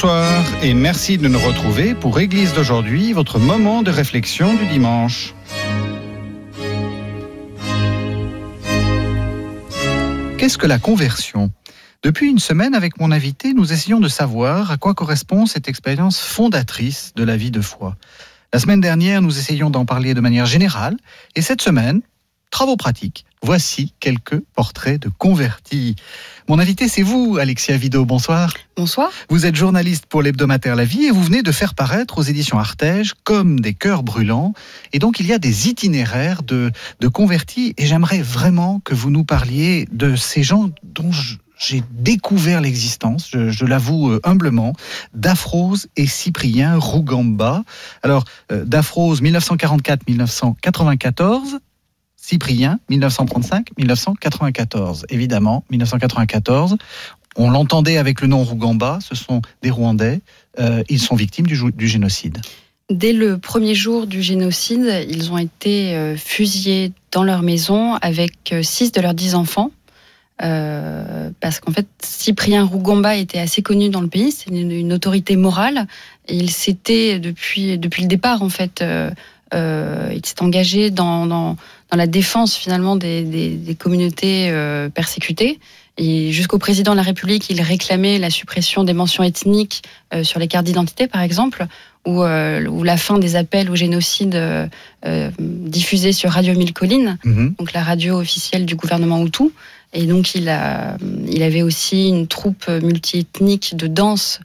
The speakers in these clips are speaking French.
Bonsoir et merci de nous retrouver pour Église d'aujourd'hui, votre moment de réflexion du dimanche. Qu'est-ce que la conversion? Depuis une semaine, avec mon invité, nous essayons de savoir à quoi correspond cette expérience fondatrice de la vie de foi. La semaine dernière, nous essayons d'en parler de manière générale, et cette semaine, travaux pratiques. Voici quelques portraits de convertis. Mon invité, c'est vous, Alexia Vido. Bonsoir. Bonsoir. Vous êtes journaliste pour l'hebdomadaire La Vie et vous venez de faire paraître aux éditions Artege comme des cœurs brûlants. Et donc, il y a des itinéraires de, de convertis et j'aimerais vraiment que vous nous parliez de ces gens dont j'ai découvert l'existence, je, je l'avoue euh, humblement, d'Aphrose et Cyprien Rougamba. Alors, euh, d'Aphrose 1944-1994, Cyprien, 1935-1994. Évidemment, 1994, on l'entendait avec le nom Rougamba, ce sont des Rwandais, euh, ils sont victimes du, génocide. Dès le premier jour du génocide, ils ont été euh, fusillés dans leur maison avec euh, six de leurs dix enfants. Parce qu'en fait, Cyprien Rougamba était assez connu dans le pays, c'est une, autorité morale, il s'était depuis, le départ, en fait, il s'est engagé dans, dans, dans la défense finalement des, des, des communautés euh, persécutées. Et jusqu'au président de la République, il réclamait la suppression des mentions ethniques euh, sur les cartes d'identité, par exemple, ou, euh, ou, la fin des appels au génocide euh, diffusés sur Radio Mille Collines, mm -hmm. donc la radio officielle du gouvernement Hutu. Et donc il, a, il avait aussi une troupe multiethnique de danse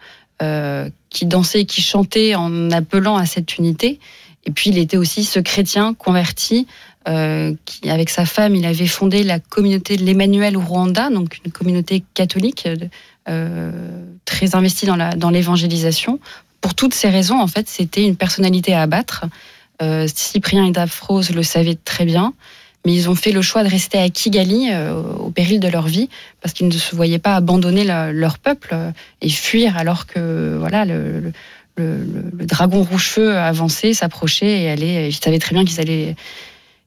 qui dansait et qui chantait en appelant à cette unité. Et puis il était aussi ce chrétien converti euh, avec sa femme, il avait fondé la communauté de l'Emmanuel au Rwanda, donc une communauté catholique euh, très investie dans, l'évangélisation. Pour toutes ces raisons, en fait, c'était une personnalité à abattre. Euh, Cyprien et Daphrose le savaient très bien, mais ils ont fait le choix de rester à Kigali au péril de leur vie parce qu'ils ne se voyaient pas abandonner leur peuple et fuir alors que voilà le, le dragon rouge-feu avançait, s'approchait et allait. Ils savaient très bien qu'ils allaient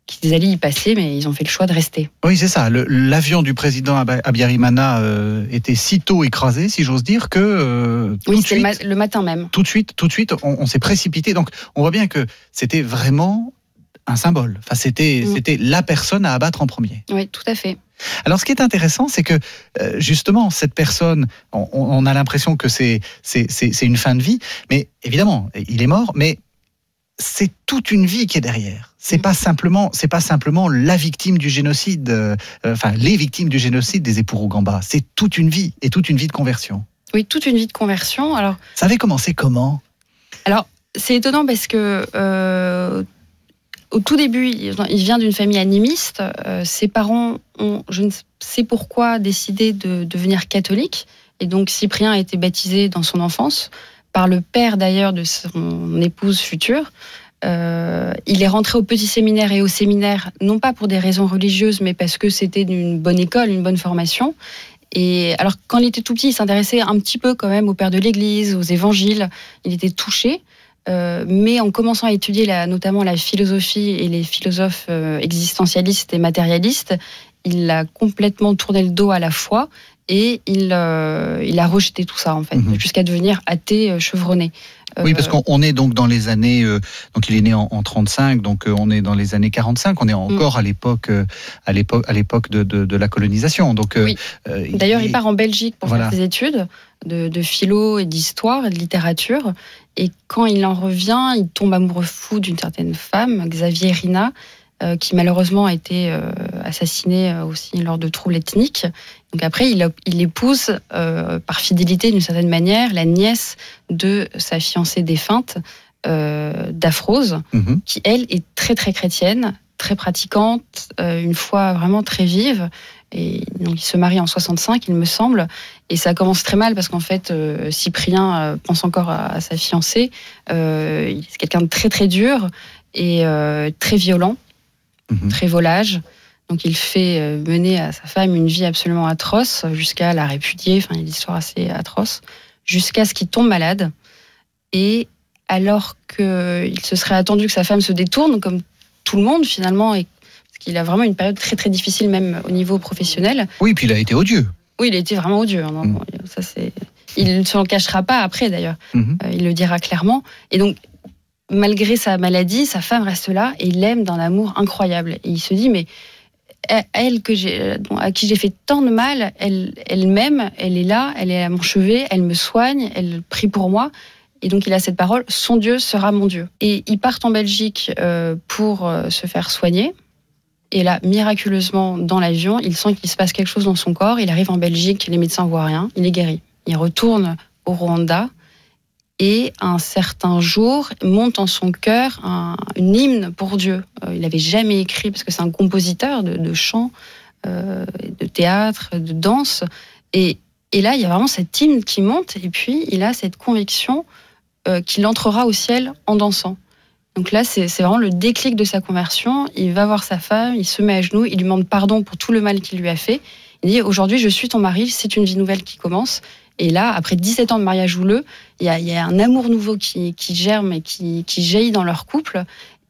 qu'ils allaient y passer, mais ils ont fait le choix de rester. Oui, c'est ça. L'avion du président Abiyarimana euh, était si tôt écrasé, si j'ose dire, que euh, oui, c'était le, le, matin même. Tout de suite, tout de suite, on, on s'est précipité. Donc, on voit bien que c'était vraiment un symbole. Enfin, c'était mm. c'était la personne à abattre en premier. Oui, tout à fait. Alors, ce qui est intéressant, c'est que euh, justement, cette personne, on, on a l'impression que c'est c'est une fin de vie, mais évidemment, il est mort, mais c'est toute une vie qui est derrière. C'est pas simplement, c'est pas simplement la victime du génocide, euh, enfin les victimes du génocide des époux Rougamba. C'est toute une vie et toute une vie de conversion. Oui, toute une vie de conversion. Alors, ça avait commencé comment? Alors, c'est étonnant parce que euh, au tout début, il vient d'une famille animiste. Euh, ses parents ont, je ne sais pourquoi, décidé de devenir catholiques. Et donc, Cyprien a été baptisé dans son enfance par le père d'ailleurs de son épouse future. Euh, il est rentré au petit séminaire et au séminaire, non pas pour des raisons religieuses, mais parce que c'était une bonne école, une bonne formation. Et alors, quand il était tout petit, il s'intéressait un petit peu quand même au père de l'Église, aux évangiles. Il était touché. Euh, mais en commençant à étudier la, notamment la philosophie et les philosophes euh, existentialistes et matérialistes, il a complètement tourné le dos à la foi et il, euh, il a rejeté tout ça en fait, Mhm. jusqu'à devenir athée euh, chevronné. Oui, parce qu'on est donc dans les années. Euh, donc, il est né en, en 35, donc euh, on est dans les années 45. On est encore mmh. à l'époque, euh, à l'époque, à l'époque de, de, de, la colonisation. Donc, oui. D'ailleurs, il, il, part en Belgique pour voilà. faire ses études de, de philo et d'histoire et de littérature. Et quand il en revient, il tombe amoureux fou d'une certaine femme, Xavier Rina, euh, qui malheureusement a été euh, assassiné aussi lors de troubles ethniques. Donc après, il, il épouse euh, par fidélité d'une certaine manière la nièce de sa fiancée défunte, euh, d'Aphrose, -hmm. qui elle est très très chrétienne, très pratiquante, euh, une foi vraiment très vive. Et donc il se marie en 65, il me semble, et ça commence très mal parce qu'en fait euh, Cyprien euh, pense encore à, sa fiancée. Euh, c'est quelqu'un de très très dur et très violent, mhm. très volage. Donc il fait mener à sa femme une vie absolument atroce jusqu'à la répudier. Enfin, il y a une histoire assez atroce jusqu'à ce qu'il tombe malade. Et alors qu'il se serait attendu que sa femme se détourne, comme tout le monde finalement, et qu'il a vraiment une période très très difficile même au niveau professionnel. Oui, puis il a été odieux. Oui, il a été vraiment odieux. Hein, mm. Ça, c'est... Il ne s'en cachera pas après d'ailleurs. Mm-hmm. Euh, il le dira clairement. Et donc, malgré sa maladie, sa femme reste là et il l'aime d'un amour incroyable. Et il se dit, mais elle que j'ai, à qui j'ai fait tant de mal, elle, elle m'aime, elle est là, elle est à mon chevet, elle me soigne, elle prie pour moi. Et donc il a cette parole, son Dieu sera mon Dieu. Et ils partent en Belgique euh, pour euh, se faire soigner. Et là, miraculeusement, dans l'avion, il sent qu'il se passe quelque chose dans son corps. Il arrive en Belgique, les médecins voient rien, il est guéri. Il retourne au Rwanda et un certain jour monte en son cœur un, hymne pour Dieu. Euh, il n'avait jamais écrit, parce que c'est un compositeur de, de chant, de théâtre, de danse. Et, là, il y a vraiment cet hymne qui monte, et puis il a cette conviction euh, qu'il entrera au ciel en dansant. Donc là, c'est vraiment le déclic de sa conversion. Il va voir sa femme, il se met à genoux, il lui demande pardon pour tout le mal qu'il lui a fait. Il dit Aujourd'hui, je suis ton mari, c'est une vie nouvelle qui commence. Et là, après 17 ans de mariage houleux, il y a, un amour nouveau qui, germe et qui, jaillit dans leur couple.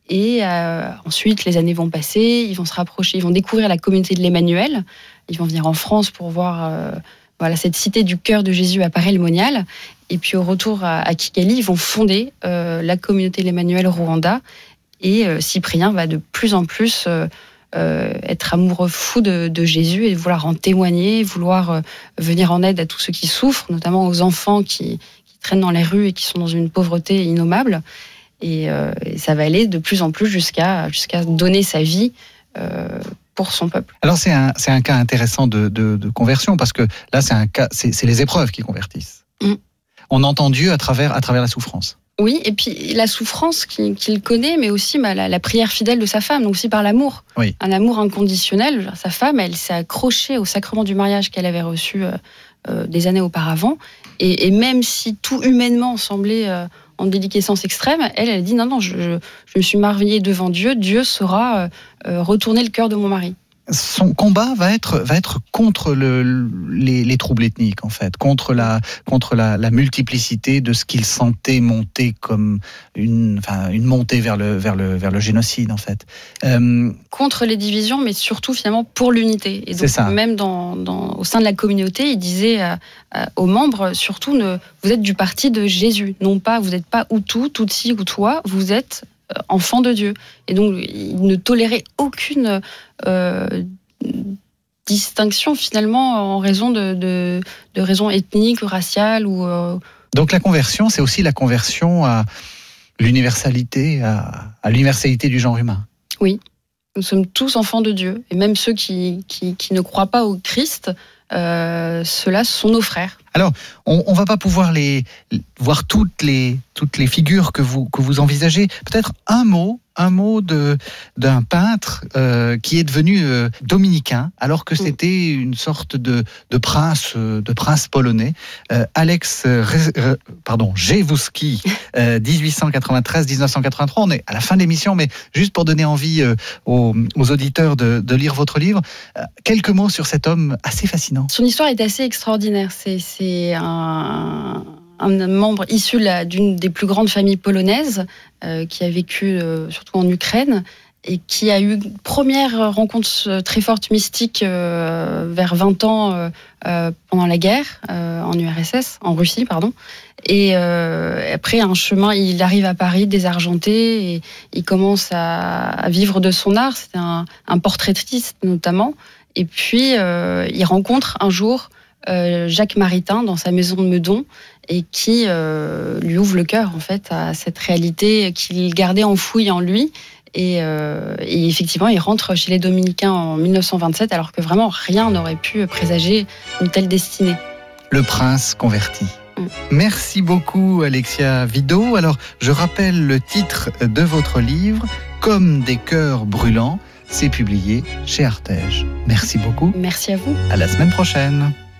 Et euh, ensuite, les années vont passer, ils vont se rapprocher, ils vont découvrir la communauté de l'Emmanuel. Ils vont venir en France pour voir euh, cette cité du cœur de Jésus à Paray-le-Monial. Et puis au retour à, Kigali, ils vont fonder euh, la communauté l'Emmanuel Rwanda. Et Cyprien va de plus en plus euh, être amoureux fou de, Jésus et vouloir en témoigner, vouloir venir en aide à tous ceux qui souffrent, notamment aux enfants qui, traînent dans les rues et qui sont dans une pauvreté innommable. Et, ça va aller de plus en plus jusqu'à jusqu'à donner sa vie pour son peuple. Alors c'est un, un, cas intéressant de, de, conversion parce que là c'est un cas, c'est les épreuves qui convertissent. Mm. On entend Dieu à travers, à travers la souffrance. Oui, et puis la souffrance qu'il connaît, mais aussi bah, la, prière fidèle de sa femme, donc aussi par l'amour. Oui. Un amour inconditionnel. Sa femme, elle s'est accrochée au sacrement du mariage qu'elle avait reçu euh, euh, des années auparavant. Et, même si tout humainement semblait euh, en déliquescence extrême, elle, elle dit non, non, je, je, me suis mariée devant Dieu, Dieu saura retourner le cœur de mon mari son combat va être, va être contre le, les, troubles ethniques, en fait, contre la, contre la, multiplicité de ce qu'il sentait monter comme une, enfin, une montée vers le, vers, le, vers le génocide, en fait. Euh, contre les divisions, mais surtout finalement pour l'unité. Et donc, ça. même dans, dans, au sein de la communauté, il disait aux membres, surtout, ne, vous êtes du parti de Jésus, non pas, vous n'êtes pas Hutu, Tutsi ou toi, vous êtes euh, enfant de Dieu. Et donc, il ne tolérait aucune euh, distinction finalement en raison de, de, raisons ethniques ou raciales. Ou, euh, Donc la conversion, c'est aussi la conversion à l'universalité, à, l'universalité du genre humain. Oui, nous sommes tous enfants de Dieu. Et même ceux qui, qui, ne croient pas au Christ, ceux-là sont nos frères. Alors, on ne va pas pouvoir les, voir toutes les, toutes les figures que vous, que vous envisagez. Peut-être un mot un mot d'un peintre euh, qui est devenu euh, dominicain alors que mm. c'était une sorte de, de, prince euh, de prince polonais Alex pardon 1893 1983 on est à la fin de l'émission mais juste pour donner envie aux, aux, auditeurs de, de, lire votre livre quelques mots sur cet homme assez fascinant son histoire est assez extraordinaire c'est un un membre issu d'une des plus grandes familles polonaises euh, qui a vécu euh, surtout en Ukraine et qui a eu une première rencontre euh, très forte mystique vers 20 ans pendant la guerre en URSS, en Russie, pardon. Et après un chemin, il arrive à Paris désargenté et il commence à, vivre de son art. C'était un, un, portraitiste notamment. Et puis il rencontre un jour Jacques Maritain dans sa maison de Meudon et qui euh, lui ouvre le cœur en fait à cette réalité qu'il gardait enfouie en lui. Euh, et, effectivement, il rentre chez les Dominicains en 1927, alors que vraiment rien n'aurait pu présager une telle destinée. Le prince converti. Mm. Merci beaucoup, Alexia Vido. Alors, je rappelle le titre de votre livre, Comme des cœurs brûlants C'est publié chez Artege. Merci beaucoup. Merci à vous. À la semaine prochaine.